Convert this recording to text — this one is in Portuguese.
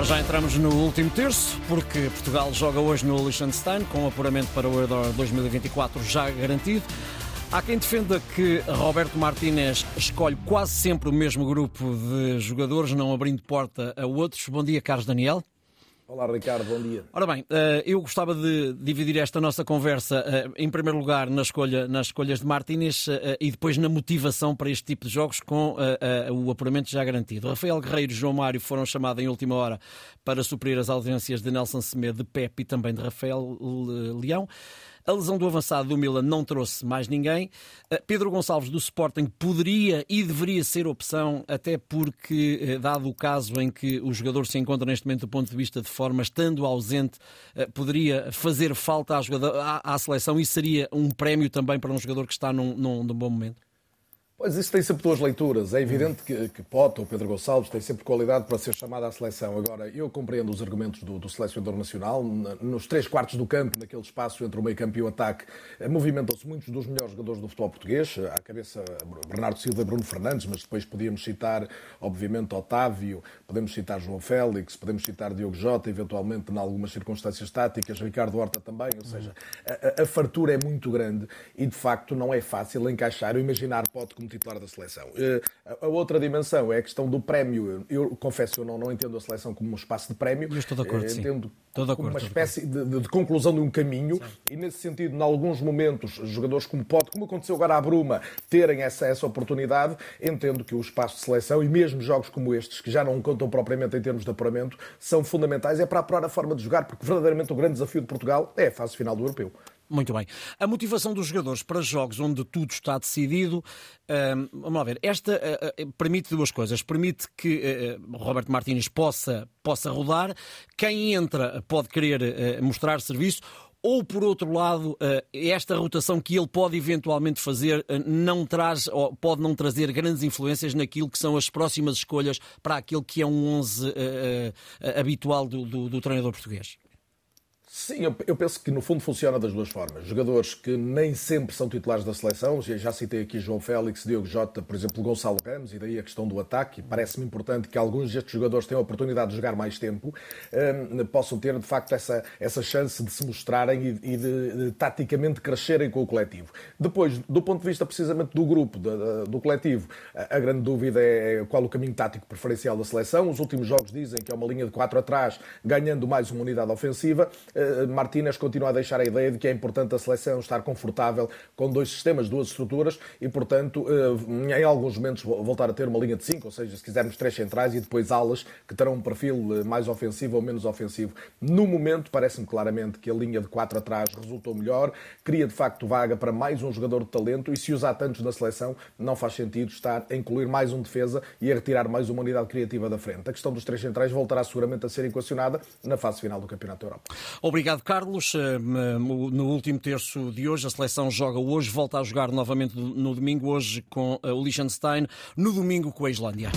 Para já entramos no último terço, porque Portugal joga hoje no Liechtenstein, com apuramento para o Euro 2024 já garantido. Há quem defenda que Roberto Martínez escolhe quase sempre o mesmo grupo de jogadores, não abrindo porta a outros. Bom dia, Carlos Daniel. Olá, Ricardo, bom dia. Ora bem, eh, eu gostava de dividir esta nossa conversa, eh, em primeiro lugar, na escolha, nas escolhas de Martínez eh, e depois na motivação para este tipo de jogos com o apuramento já garantido. Rafael Guerreiro e João Mário foram chamados em última hora para suprir as ausências de Nelson Semedo, de Pepe e também de Rafael Leão. A lesão do avançado do Milan não trouxe mais ninguém. Eh, Pedro Gonçalves do Sporting poderia e deveria ser opção, até porque, eh, dado o caso em que o jogador se encontra neste momento do ponto de vista de forma, estando ausente, eh, poderia fazer falta à, à, à seleção e seria um prémio também para um jogador que está num, num, num bom momento. Pois isso tem sempre duas leituras. É evidente que, que Pote ou Pedro Gonçalves têm sempre qualidade para ser chamado à seleção. Agora, eu compreendo os argumentos do, do selecionador nacional. Nos três quartos do campo, naquele espaço entre o meio campo e o ataque, eh, movimentam-se muitos dos melhores jogadores do futebol português. À cabeça, Bernardo Silva e Bruno Fernandes, mas depois podíamos citar, obviamente, Otávio, podemos citar João Félix, podemos citar Diogo Jota, eventualmente, em algumas circunstâncias táticas, Ricardo Horta também. Ou seja, a, a fartura é muito grande e, de facto, não é fácil encaixar ou imaginar Pote como titular da seleção. Eh, a outra dimensão é a questão do prémio. Eu confesso, eu não, não entendo a seleção como um espaço de prémio. Eu estou de acordo, eh, entendo como acordo, uma espécie de, de, de, conclusão de um caminho sim. e, nesse sentido, em alguns momentos, jogadores como pode, como aconteceu agora à Bruma, terem essa, essa oportunidade, entendo que o espaço de seleção e mesmo jogos como estes, que já não contam propriamente em termos de apuramento, são fundamentais. É para apurar a forma de jogar, porque verdadeiramente o grande desafio de Portugal é a fase final do europeu. Muito bem. A motivação dos jogadores para jogos onde tudo está decidido, vamos lá ver, esta uh, uh, permite duas coisas. Permite que uh, Roberto Martínez possa, possa rodar, quem entra pode querer mostrar serviço, ou por outro lado, esta rotação que ele pode eventualmente fazer não traz, ou pode não trazer grandes influências naquilo que são as próximas escolhas para aquilo que é um 11 habitual do, do, do treinador português? Sim, eu, eu, penso que no fundo funciona das duas formas. Jogadores que nem sempre são titulares da seleção, já, citei aqui João Félix, Diogo Jota, por exemplo, Gonçalo Ramos, e daí a questão do ataque. Parece-me importante que alguns destes jogadores tenham a oportunidade de jogar mais tempo, um, possam ter de facto essa, essa chance de se mostrarem e, e de, de, taticamente crescerem com o coletivo. Depois, do ponto de vista precisamente do grupo, do, do coletivo, a, a, grande dúvida é qual o caminho tático preferencial da seleção. Os últimos jogos dizem que é uma linha de quatro atrás, ganhando mais uma unidade ofensiva. Eh, Martínez continua a deixar a ideia de que é importante a seleção estar confortável com dois sistemas, duas estruturas e, portanto, eh, em alguns momentos voltar a ter uma linha de cinco, ou seja, se quisermos três centrais e depois alas que terão um perfil eh, mais ofensivo ou menos ofensivo. No momento, parece-me claramente que a linha de quatro atrás resultou melhor, cria de facto vaga para mais um jogador de talento e se usar tantos na seleção, não faz sentido estar a incluir mais um defesa e a retirar mais uma unidade criativa da frente. A questão dos três centrais voltará seguramente a ser equacionada na fase final do Campeonato da Europa. Obrigado, Carlos. No último terço de hoje, a seleção joga hoje, volta a jogar novamente no domingo, hoje com eh, o Liechtenstein, no domingo com a Islândia.